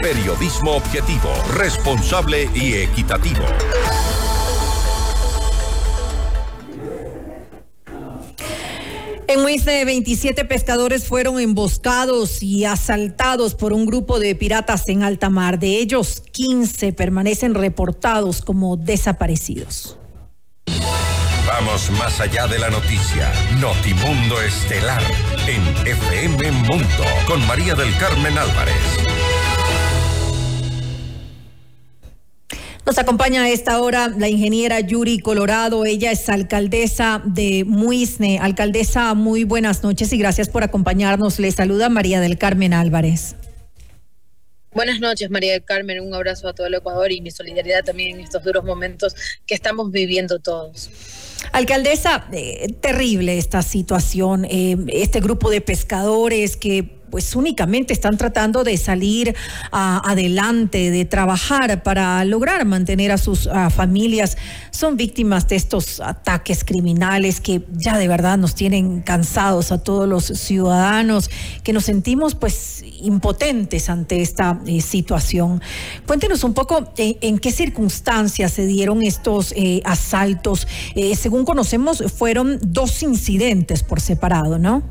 Periodismo objetivo, responsable y equitativo. En Muisne, 27 pescadores fueron emboscados y asaltados por un grupo de piratas en alta mar. De ellos, 15 permanecen reportados como desaparecidos. Vamos más allá de la noticia. Notimundo Estelar en FM Mundo con María del Carmen Álvarez. Nos acompaña a esta hora la ingeniera Yuri Colorado. Ella es alcaldesa de Muisne. Alcaldesa, muy buenas noches y gracias por acompañarnos. Le saluda María del Carmen Álvarez. Buenas noches, María del Carmen. Un abrazo a todo el Ecuador y mi solidaridad también en estos duros momentos que estamos viviendo todos. Alcaldesa, eh, terrible esta situación. Eh, este grupo de pescadores que pues únicamente están tratando de salir adelante, de trabajar para lograr mantener a sus familias. Son víctimas de estos ataques criminales que ya de verdad nos tienen cansados a todos los ciudadanos, que nos sentimos pues impotentes ante esta eh, situación. Cuéntenos un poco eh, en qué circunstancias se dieron estos eh, asaltos. Según conocemos, fueron dos incidentes por separado, ¿no?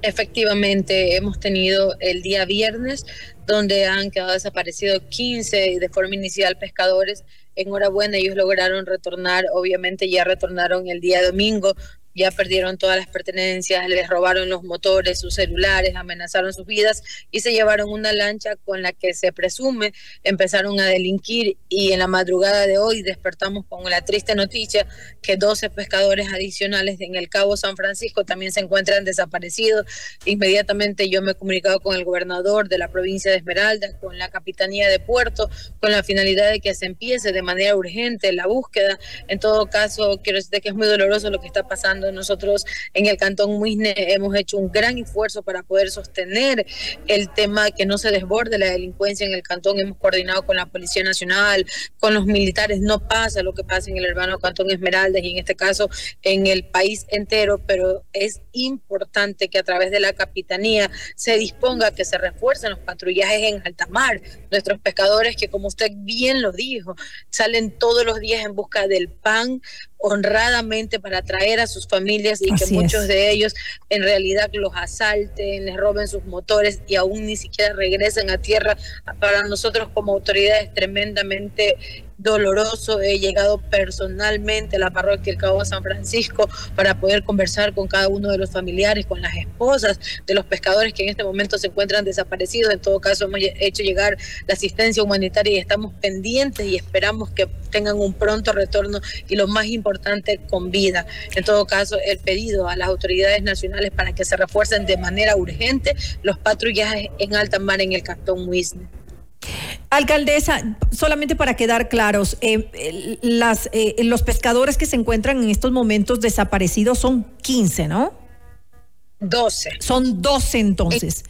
Efectivamente, hemos tenido el día viernes donde han quedado desaparecidos 15 de forma inicial pescadores. Enhorabuena, ellos lograron retornar, obviamente ya retornaron el día domingo, ya perdieron todas las pertenencias, les robaron los motores, sus celulares, amenazaron sus vidas y se llevaron una lancha con la que se presume empezaron a delinquir y en la madrugada de hoy despertamos con la triste noticia que 12 pescadores adicionales en el Cabo San Francisco también se encuentran desaparecidos. Inmediatamente yo me he comunicado con el gobernador de la provincia de Esmeralda, con la Capitanía de Puerto, con la finalidad de que se empiece de manera urgente la búsqueda. En todo caso, quiero decirte que es muy doloroso lo que está pasando nosotros en el Cantón Muisne hemos hecho un gran esfuerzo para poder sostener el tema que no se desborde la delincuencia en el Cantón. Hemos coordinado con la Policía Nacional, con los militares. No pasa lo que pasa en el hermano Cantón Esmeraldas y en este caso en el país entero, pero es importante que a través de la Capitanía se disponga que se refuercen los patrullajes en alta mar. Nuestros pescadores que, como usted bien lo dijo, salen todos los días en busca del pan, honradamente para traer a sus familias y que muchos de ellos en realidad los asalten, les roben sus motores y aún ni siquiera regresen a tierra. Para nosotros como autoridades tremendamente doloroso. He llegado personalmente a la parroquia del Cabo San Francisco para poder conversar con cada uno de los familiares, con las esposas de los pescadores que en este momento se encuentran desaparecidos. En todo caso, hemos hecho llegar la asistencia humanitaria y estamos pendientes y esperamos que tengan un pronto retorno y lo más importante, con vida. En todo caso, el pedido a las autoridades nacionales para que se refuercen de manera urgente los patrullajes en alta mar en el Cantón Muisne. Alcaldesa, solamente para quedar claros, eh, las, eh, los pescadores que se encuentran en estos momentos desaparecidos son 15, ¿no? 12. Son 12 entonces.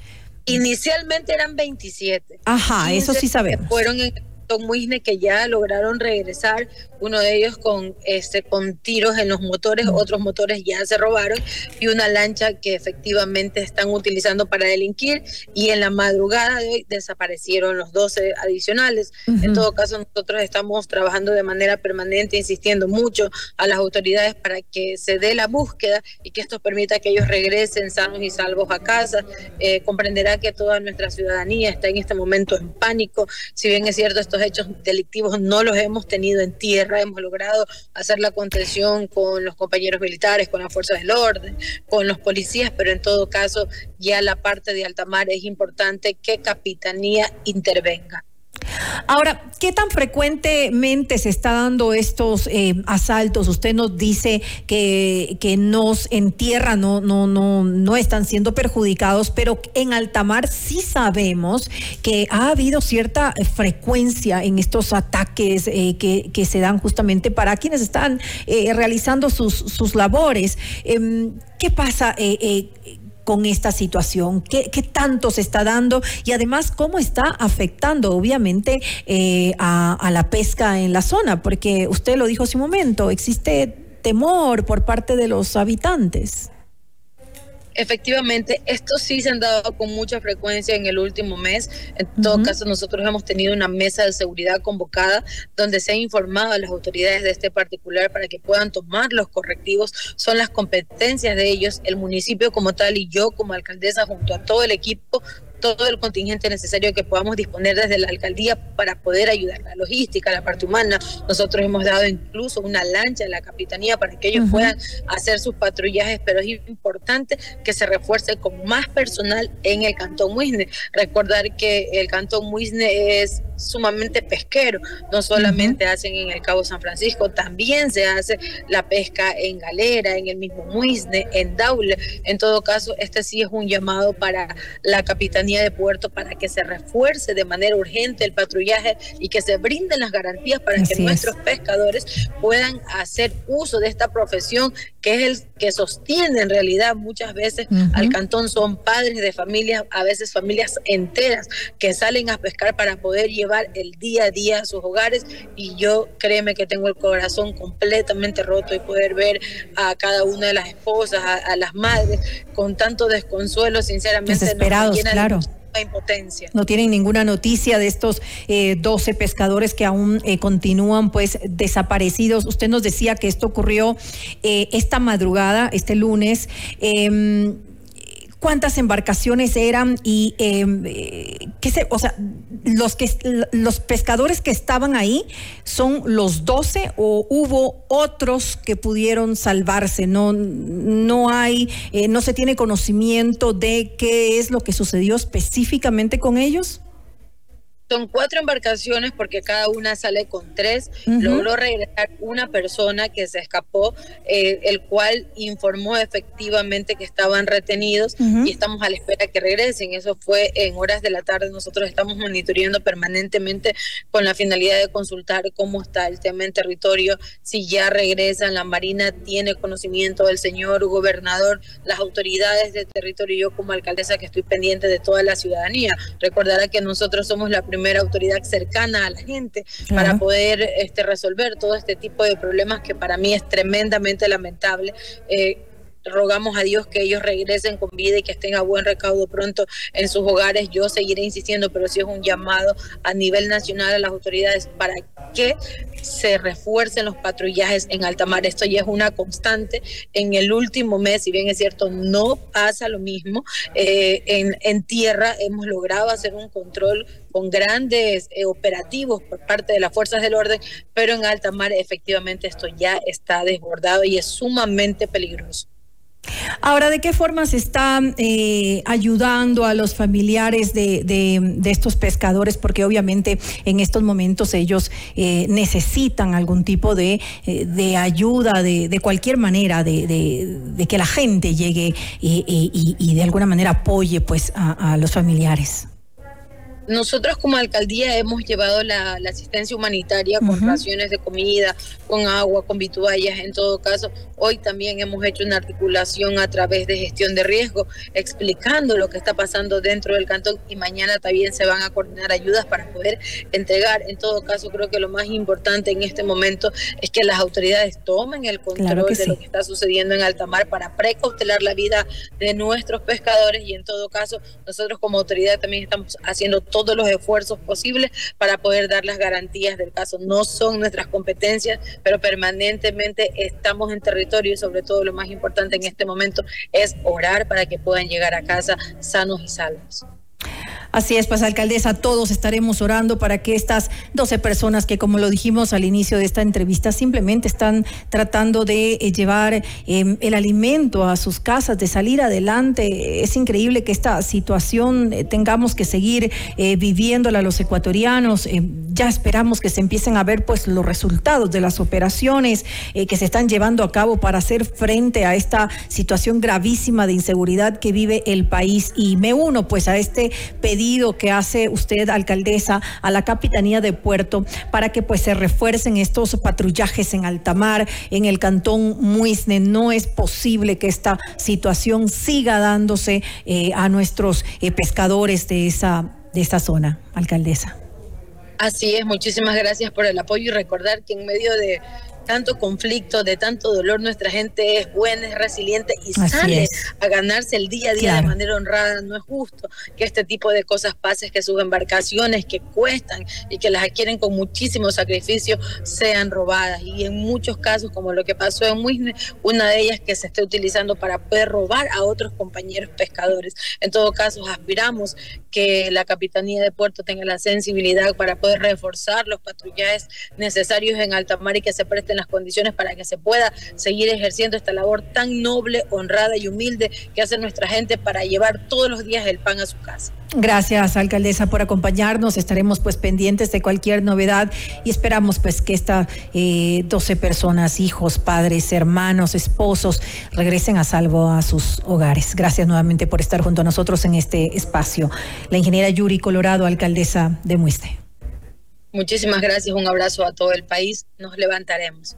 Inicialmente eran 27. Ajá, eso sí sabemos. Fueron en Muisne que ya lograron regresar, uno de ellos con este con tiros en los motores, otros motores ya se robaron y una lancha que efectivamente están utilizando para delinquir y en la madrugada de hoy desaparecieron los 12 adicionales. En todo caso, nosotros estamos trabajando de manera permanente, insistiendo mucho a las autoridades para que se dé la búsqueda y que esto permita que ellos regresen sanos y salvos a casa. Eh, comprenderá que toda nuestra ciudadanía está en este momento en pánico, si bien es cierto, estos hechos delictivos no los hemos tenido en tierra, hemos logrado hacer la contención con los compañeros militares, con las fuerzas del orden, con los policías, pero en todo caso ya la parte de alta mar es importante que Capitanía intervenga. Ahora, ¿qué tan frecuentemente se está dando estos eh, asaltos? Usted nos dice que, que nos en tierra no, no, no, no están siendo perjudicados, pero en alta mar sí sabemos que ha habido cierta frecuencia en estos ataques eh, que, que, se dan justamente para quienes están eh, realizando sus, sus labores. Em, ¿Qué pasa? Con esta situación? ¿Qué, tanto se está dando? Y además, ¿cómo está afectando, obviamente, eh, a, la pesca en la zona? Porque usted lo dijo hace un momento, existe temor por parte de los habitantes. Efectivamente, estos sí se han dado con mucha frecuencia en el último mes. En todo caso, nosotros hemos tenido una mesa de seguridad convocada donde se ha informado a las autoridades de este particular para que puedan tomar los correctivos. Son las competencias de ellos, el municipio como tal y yo como alcaldesa junto a todo el equipo todo el contingente necesario que podamos disponer desde la alcaldía para poder ayudar. La logística, la parte humana. Nosotros hemos dado incluso una lancha a la capitanía para que ellos puedan hacer sus patrullajes, pero es importante que se refuerce con más personal en el Cantón Muisne. Recordar que el Cantón Muisne es sumamente pesquero. No solamente hacen en el Cabo San Francisco, también se hace la pesca en Galera, en el mismo Muisne, en Daule. En todo caso, este sí es un llamado para la Capitanía de Puerto para que se refuerce de manera urgente el patrullaje y que se brinden las garantías para que nuestros pescadores puedan hacer uso de esta profesión que es el que sostiene en realidad muchas veces al cantón. Son padres de familias, a veces familias enteras que salen a pescar para poder llevar llevar el día a día a sus hogares y yo créeme que tengo el corazón completamente roto y poder ver a cada una de las esposas, a, las madres con tanto desconsuelo, sinceramente. Desesperados, claro impotencia. No tienen ninguna noticia de estos 12 eh, pescadores que aún eh, continúan pues desaparecidos. Usted nos decía que esto ocurrió eh, esta madrugada, este lunes. Em, cuántas embarcaciones eran y em, eh, qué se, o sea, los que los pescadores que estaban ahí son los 12 o hubo otros que pudieron salvarse. No, no hay, eh, no se tiene conocimiento de qué es lo que sucedió específicamente con ellos. Son cuatro embarcaciones porque cada una sale con tres. Logró regresar una persona que se escapó, eh, el cual informó efectivamente que estaban retenidos y estamos a la espera que regresen. Eso fue en horas de la tarde. Nosotros estamos monitoreando permanentemente con la finalidad de consultar cómo está el tema en territorio, si ya regresan. La Marina tiene conocimiento del señor gobernador, las autoridades de territorio y yo como alcaldesa que estoy pendiente de toda la ciudadanía. Recordará que nosotros somos la primera autoridad cercana a la gente para poder este, resolver todo este tipo de problemas que para mí es tremendamente lamentable. Eh, rogamos a Dios que ellos regresen con vida y que estén a buen recaudo pronto en sus hogares. Yo seguiré insistiendo, pero sí es un llamado a nivel nacional a las autoridades para que se refuercen los patrullajes en alta mar. Esto ya es una constante. En el último mes, si bien es cierto, no pasa lo mismo. Eh, en, tierra hemos logrado hacer un control con grandes eh, operativos por parte de las fuerzas del orden, pero en alta mar efectivamente esto ya está desbordado y es sumamente peligroso. Ahora, ¿de qué forma se está eh, ayudando a los familiares de, estos pescadores? Porque obviamente en estos momentos ellos eh, necesitan algún tipo de, eh, ayuda, de, cualquier manera, de, que la gente llegue y, de alguna manera apoye pues a los familiares. Nosotros como alcaldía hemos llevado la, asistencia humanitaria con raciones de comida, con agua, con vituallas. En todo caso, hoy también hemos hecho una articulación a través de gestión de riesgo, explicando lo que está pasando dentro del cantón y mañana también se van a coordinar ayudas para poder entregar. En todo caso, creo que lo más importante en este momento es que las autoridades tomen el control de lo que está sucediendo en alta mar para precautelar la vida de nuestros pescadores y en todo caso, nosotros como autoridad también estamos haciendo todos los esfuerzos posibles para poder dar las garantías del caso. No son nuestras competencias, pero permanentemente estamos en territorio y sobre todo lo más importante en este momento es orar para que puedan llegar a casa sanos y salvos. Así es, pues alcaldesa, todos estaremos orando para que estas 12 personas que, como lo dijimos al inicio de esta entrevista, simplemente están tratando de eh, llevar em, el alimento a sus casas, de salir adelante. Es increíble que esta situación eh, tengamos que seguir eh, viviéndola los ecuatorianos. Ya esperamos que se empiecen a ver pues los resultados de las operaciones que se están llevando a cabo para hacer frente a esta situación gravísima de inseguridad que vive el país. Y me uno pues a este pedido que hace usted, alcaldesa, a la Capitanía de Puerto para que pues se refuercen estos patrullajes en alta mar, en el cantón Muisne. No es posible que esta situación siga dándose eh, a nuestros eh, pescadores de esa, de esa zona, alcaldesa. Así es, muchísimas gracias por el apoyo y recordar que en medio de tanto conflicto, de tanto dolor, nuestra gente es buena, es resiliente y sale a ganarse el día a día de manera honrada. No es justo que este tipo de cosas pasen, que sus embarcaciones que cuestan y que las adquieren con muchísimo sacrificio sean robadas. Y en muchos casos, como lo que pasó en Muisne, una de ellas que se esté utilizando para poder robar a otros compañeros pescadores. En todo caso, aspiramos que la Capitanía de Puerto tenga la sensibilidad para poder reforzar los patrullajes necesarios en alta mar y que se presten las condiciones para que se pueda seguir ejerciendo esta labor tan noble, honrada y humilde que hace nuestra gente para llevar todos los días el pan a su casa. Gracias, alcaldesa, por acompañarnos. Estaremos pues pendientes de cualquier novedad y esperamos pues que estas eh, 12 personas, hijos, padres, hermanos, esposos, regresen a salvo a sus hogares. Gracias nuevamente por estar junto a nosotros en este espacio. La ingeniera Yuri Colorado, alcaldesa de Muiste. Muchísimas gracias, un abrazo a todo el país. Nos levantaremos.